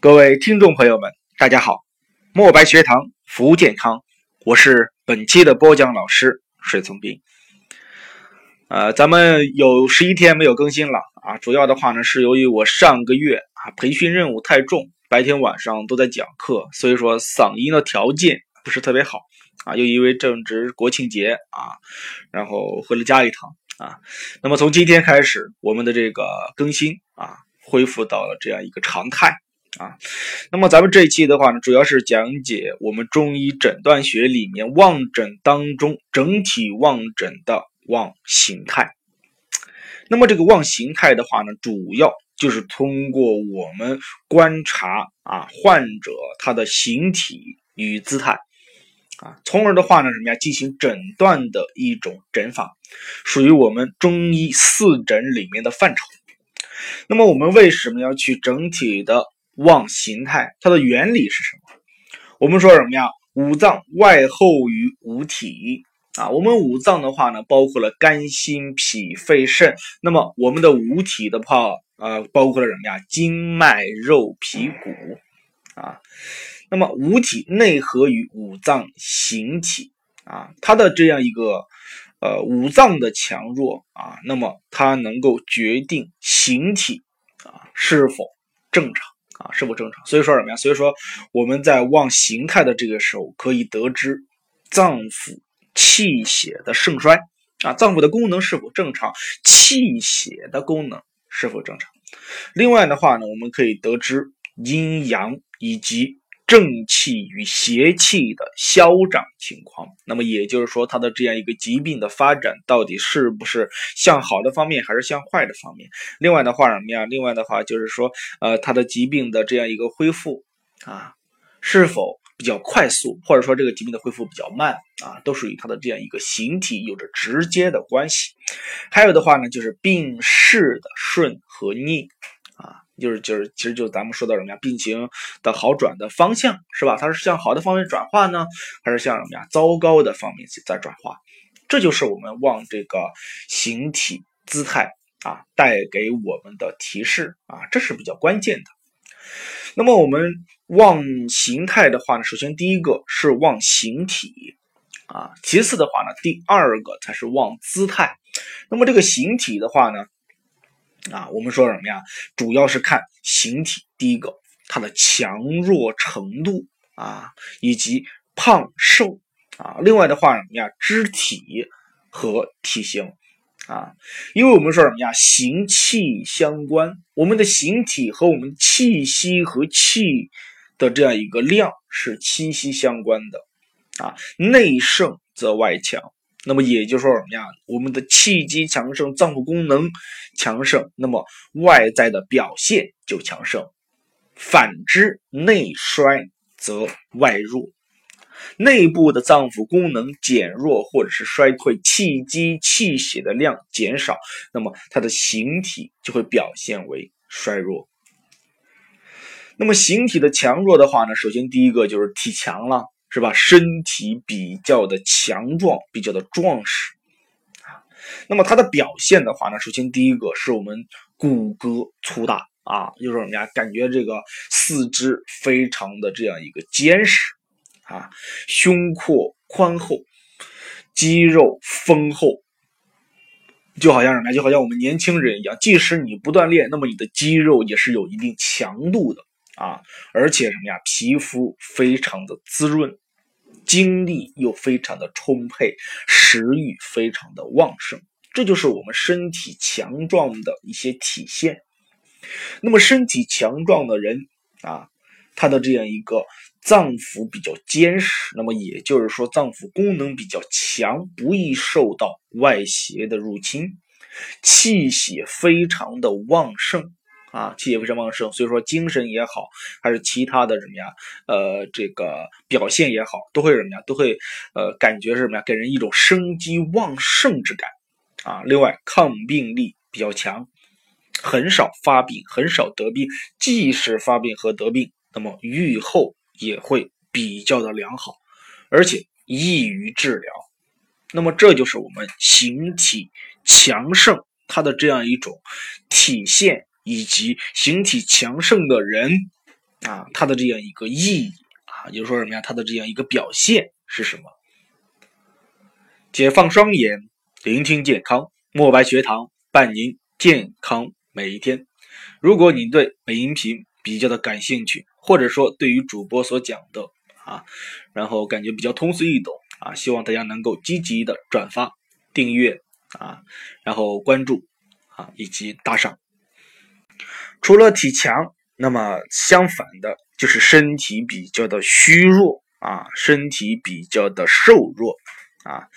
各位听众朋友们，大家好！墨白学堂服务健康，我是本期的播讲老师水从斌。呃，咱们有十一天没有更新了啊，主要的话呢是由于我上个月啊培训任务太重，白天晚上都在讲课，所以说嗓音的条件不是特别好啊。又因为正值国庆节啊，然后回了家一趟啊。那么从今天开始，我们的这个更新啊恢复到了这样一个常态。啊，那么咱们这一期的话呢，主要是讲解我们中医诊断学里面望诊当中整体望诊的望形态。那么这个望形态的话呢，主要就是通过我们观察啊患者他的形体与姿态啊，从而的话呢，什么呀，进行诊断的一种诊法，属于我们中医四诊里面的范畴。那么我们为什么要去整体的？望形态，它的原理是什么？我们说什么呀？五脏外厚于五体啊。我们五脏的话呢，包括了肝、心、脾、肺、肾。那么我们的五体的话，呃，包括了什么呀？筋脉、肉、皮、骨啊。那么五体内合于五脏形体啊，它的这样一个呃五脏的强弱啊，那么它能够决定形体啊是否正常。啊，是不正常，所以说什么呀？所以说我们在望形态的这个时候，可以得知脏腑气血的盛衰啊，脏腑的功能是否正常，气血的功能是否正常。另外的话呢，我们可以得知阴阳以及。正气与邪气的消长情况，那么也就是说，它的这样一个疾病的发展到底是不是向好的方面，还是向坏的方面？另外的话什么呀？另外的话就是说，呃，它的疾病的这样一个恢复啊，是否比较快速，或者说这个疾病的恢复比较慢啊，都属于它的这样一个形体有着直接的关系。还有的话呢，就是病势的顺和逆。就是就是，其实就是咱们说到什么呀？病情的好转的方向是吧？它是向好的方面转化呢，还是向什么呀？糟糕的方面在转化？这就是我们望这个形体姿态啊带给我们的提示啊，这是比较关键的。那么我们望形态的话呢，首先第一个是望形体啊，其次的话呢，第二个才是望姿态。那么这个形体的话呢？啊，我们说什么呀？主要是看形体，第一个它的强弱程度啊，以及胖瘦啊。另外的话什么呀？肢体和体型啊，因为我们说什么呀？形气相关，我们的形体和我们气息和气的这样一个量是息息相关的啊。内盛则外强。那么也就是说什么呀？我们的气机强盛，脏腑功能强盛，那么外在的表现就强盛；反之，内衰则外弱。内部的脏腑功能减弱或者是衰退，气机气血的量减少，那么它的形体就会表现为衰弱。那么形体的强弱的话呢，首先第一个就是体强了。是吧？身体比较的强壮，比较的壮实啊。那么它的表现的话呢，首先第一个是我们骨骼粗大啊，就是什么呀？感觉这个四肢非常的这样一个坚实啊，胸廓宽厚，肌肉丰厚，就好像什么？就好像我们年轻人一样，即使你不锻炼，那么你的肌肉也是有一定强度的。啊，而且什么呀？皮肤非常的滋润，精力又非常的充沛，食欲非常的旺盛，这就是我们身体强壮的一些体现。那么身体强壮的人啊，他的这样一个脏腑比较坚实，那么也就是说脏腑功能比较强，不易受到外邪的入侵，气血非常的旺盛。啊，气血非常旺盛，所以说精神也好，还是其他的什么呀，呃，这个表现也好，都会什么呀，都会呃，感觉是什么呀，给人一种生机旺盛之感啊。另外，抗病力比较强，很少发病，很少得病，即使发病和得病，那么愈后也会比较的良好，而且易于治疗。那么这就是我们形体强盛它的这样一种体现。以及形体强盛的人啊，它的这样一个意义啊，就是说什么呀？它的这样一个表现是什么？解放双眼，聆听健康，墨白学堂伴您健康每一天。如果你对本音频比较的感兴趣，或者说对于主播所讲的啊，然后感觉比较通俗易懂啊，希望大家能够积极的转发、订阅啊，然后关注啊以及打赏。除了体强，那么相反的就是身体比较的虚弱啊，身体比较的瘦弱啊。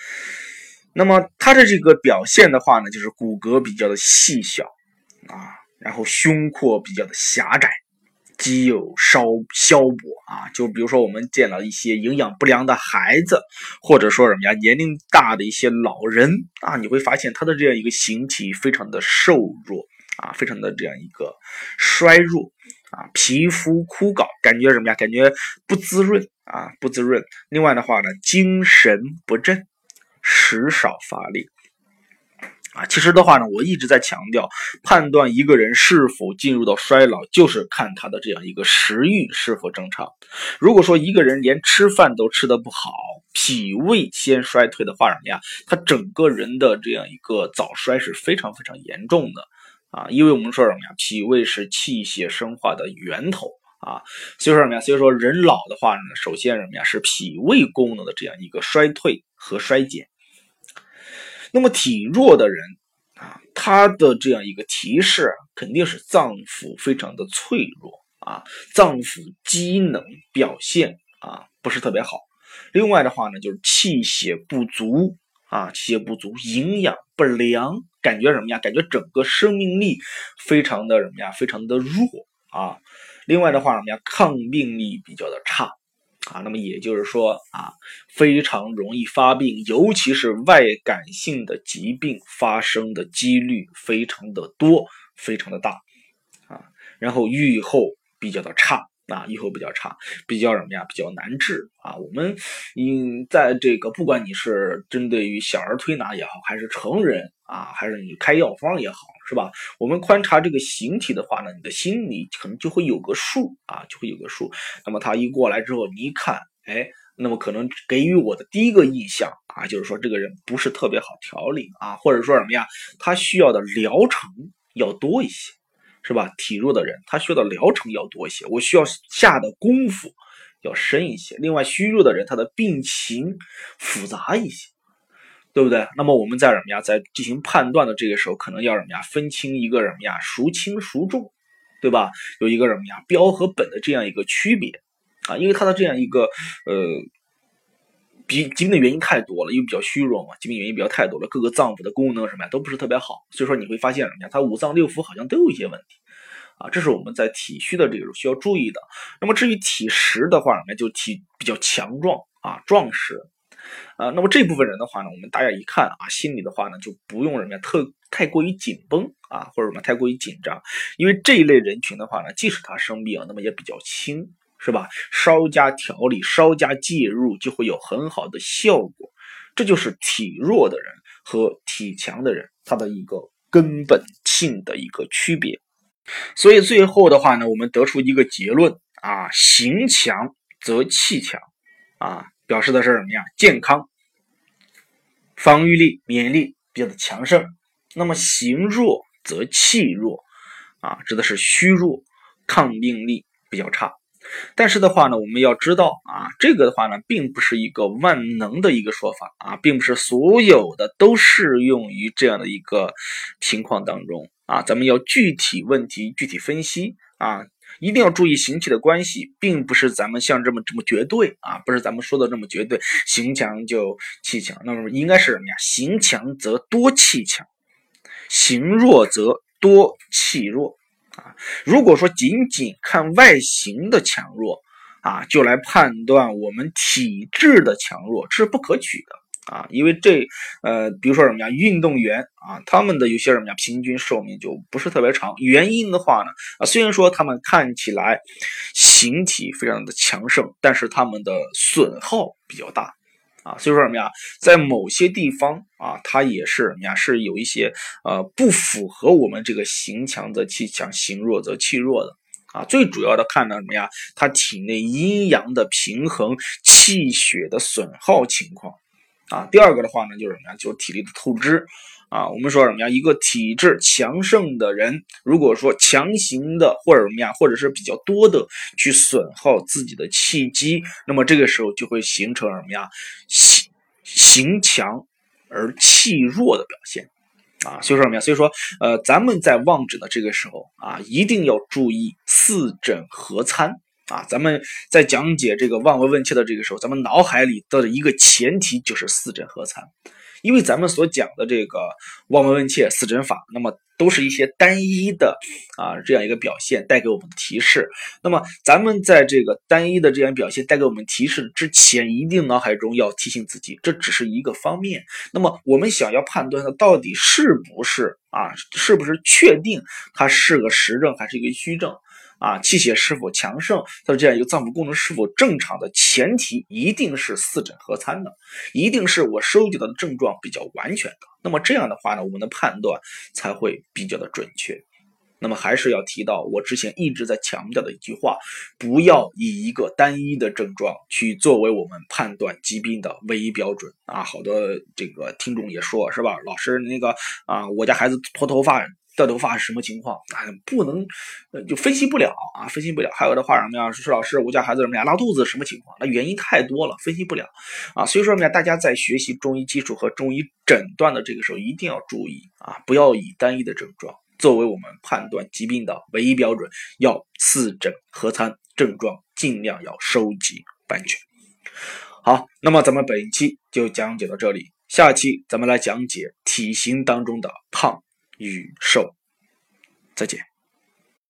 那么它的这个表现的话呢，就是骨骼比较的细小啊，然后胸廓比较的狭窄，肌肉稍消薄啊。就比如说我们见了一些营养不良的孩子，或者说什么呀，年龄大的一些老人啊，你会发现他的这样一个形体非常的瘦弱。啊，非常的这样一个衰弱啊，皮肤枯槁，感觉什么呀？感觉不滋润啊，不滋润。另外的话呢，精神不振，食少乏力啊。其实的话呢，我一直在强调，判断一个人是否进入到衰老，就是看他的这样一个食欲是否正常。如果说一个人连吃饭都吃得不好，脾胃先衰退的话，什么呀？他整个人的这样一个早衰是非常非常严重的。啊，因为我们说什么呀？脾胃是气血生化的源头啊，所以说什么呀？所以说人老的话呢，首先什么呀？是脾胃功能的这样一个衰退和衰减。那么体弱的人啊，他的这样一个提示肯定是脏腑非常的脆弱啊，脏腑机能表现啊不是特别好。另外的话呢，就是气血不足。啊，气血不足，营养不良，感觉什么呀？感觉整个生命力非常的什么呀？非常的弱啊。另外的话，什么呀？抗病力比较的差啊。那么也就是说啊，非常容易发病，尤其是外感性的疾病发生的几率非常的多，非常的大啊。然后愈后比较的差。啊，愈后比较差，比较什么呀？比较难治啊。我们嗯，在这个不管你是针对于小儿推拿也好，还是成人啊，还是你开药方也好，是吧？我们观察这个形体的话呢，你的心里可能就会有个数啊，就会有个数。那么他一过来之后，你一看，哎，那么可能给予我的第一个印象啊，就是说这个人不是特别好调理啊，或者说什么呀？他需要的疗程要多一些。是吧？体弱的人，他需要的疗程要多一些，我需要下的功夫要深一些。另外，虚弱的人，他的病情复杂一些，对不对？那么我们在什么呀？在进行判断的这个时候，可能要什么呀？分清一个什么呀？孰轻孰重，对吧？有一个什么呀？标和本的这样一个区别啊，因为他的这样一个呃。疾病的原因太多了，因为比较虚弱嘛，疾病原因比较太多了，各个脏腑的功能什么呀都不是特别好，所以说你会发现什么呀，他五脏六腑好像都有一些问题啊，这是我们在体虚的这个需要注意的。那么至于体实的话，那就体比较强壮啊，壮实啊。那么这部分人的话呢，我们大家一看啊，心里的话呢就不用什么呀特太过于紧绷啊，或者什么太过于紧张，因为这一类人群的话呢，即使他生病，那么也比较轻。是吧？稍加调理，稍加介入，就会有很好的效果。这就是体弱的人和体强的人他的一个根本性的一个区别。所以最后的话呢，我们得出一个结论啊：形强则气强，啊，表示的是什么呀？健康、防御力、免疫力比较的强盛。那么形弱则气弱，啊，指的是虚弱，抗病力比较差。但是的话呢，我们要知道啊，这个的话呢，并不是一个万能的一个说法啊，并不是所有的都适用于这样的一个情况当中啊。咱们要具体问题具体分析啊，一定要注意形气的关系，并不是咱们像这么这么绝对啊，不是咱们说的这么绝对，形强就气强，那么应该是什么呀？形强则多气强，形弱则多气弱。啊，如果说仅仅看外形的强弱啊，就来判断我们体质的强弱，这是不可取的啊。因为这呃，比如说什么呀，运动员啊，他们的有些什么呀，平均寿命就不是特别长。原因的话呢，啊，虽然说他们看起来形体非常的强盛，但是他们的损耗比较大。啊，所以说什么呀，在某些地方啊，它也是什么呀，是有一些呃不符合我们这个形强则气强，形弱则气弱的啊，最主要的看到什么呀？他体内阴阳的平衡、气血的损耗情况啊。第二个的话呢，就是什么呀？就是体力的透支啊。我们说什么呀？一个体质强盛的人，如果说强行的或者什么呀，或者是比较多的去损耗自己的气机，那么这个时候就会形成什么呀？形形强而气弱的表现。啊，所以说什么呀？所以说，呃，咱们在望诊的这个时候啊，一定要注意四诊合参啊。咱们在讲解这个望闻问切的这个时候，咱们脑海里的一个前提就是四诊合参。因为咱们所讲的这个望闻问切四诊法，那么都是一些单一的啊这样一个表现带给我们的提示。那么咱们在这个单一的这样表现带给我们提示之前，一定脑海中要提醒自己，这只是一个方面。那么我们想要判断它到底是不是啊，是不是确定它是个实症还是一个虚症？啊，气血是否强盛，它的这样一个脏腑功能是否正常的前提，一定是四诊合参的，一定是我收集到的症状比较完全的。那么这样的话呢，我们的判断才会比较的准确。那么还是要提到我之前一直在强调的一句话：不要以一个单一的症状去作为我们判断疾病的唯一标准啊。好多这个听众也说，是吧？老师，那个啊，我家孩子脱头发。掉头发是什么情况啊？不能，就分析不了啊，分析不了。还有的话什么呀？说老师，我家孩子什么呀？拉肚子什么情况？那原因太多了，分析不了啊。所以说呢？大家在学习中医基础和中医诊断的这个时候，一定要注意啊，不要以单一的症状作为我们判断疾病的唯一标准，要四诊合参，症状尽量要收集完全。好，那么咱们本期就讲解到这里，下期咱们来讲解体型当中的胖。与寿，再见。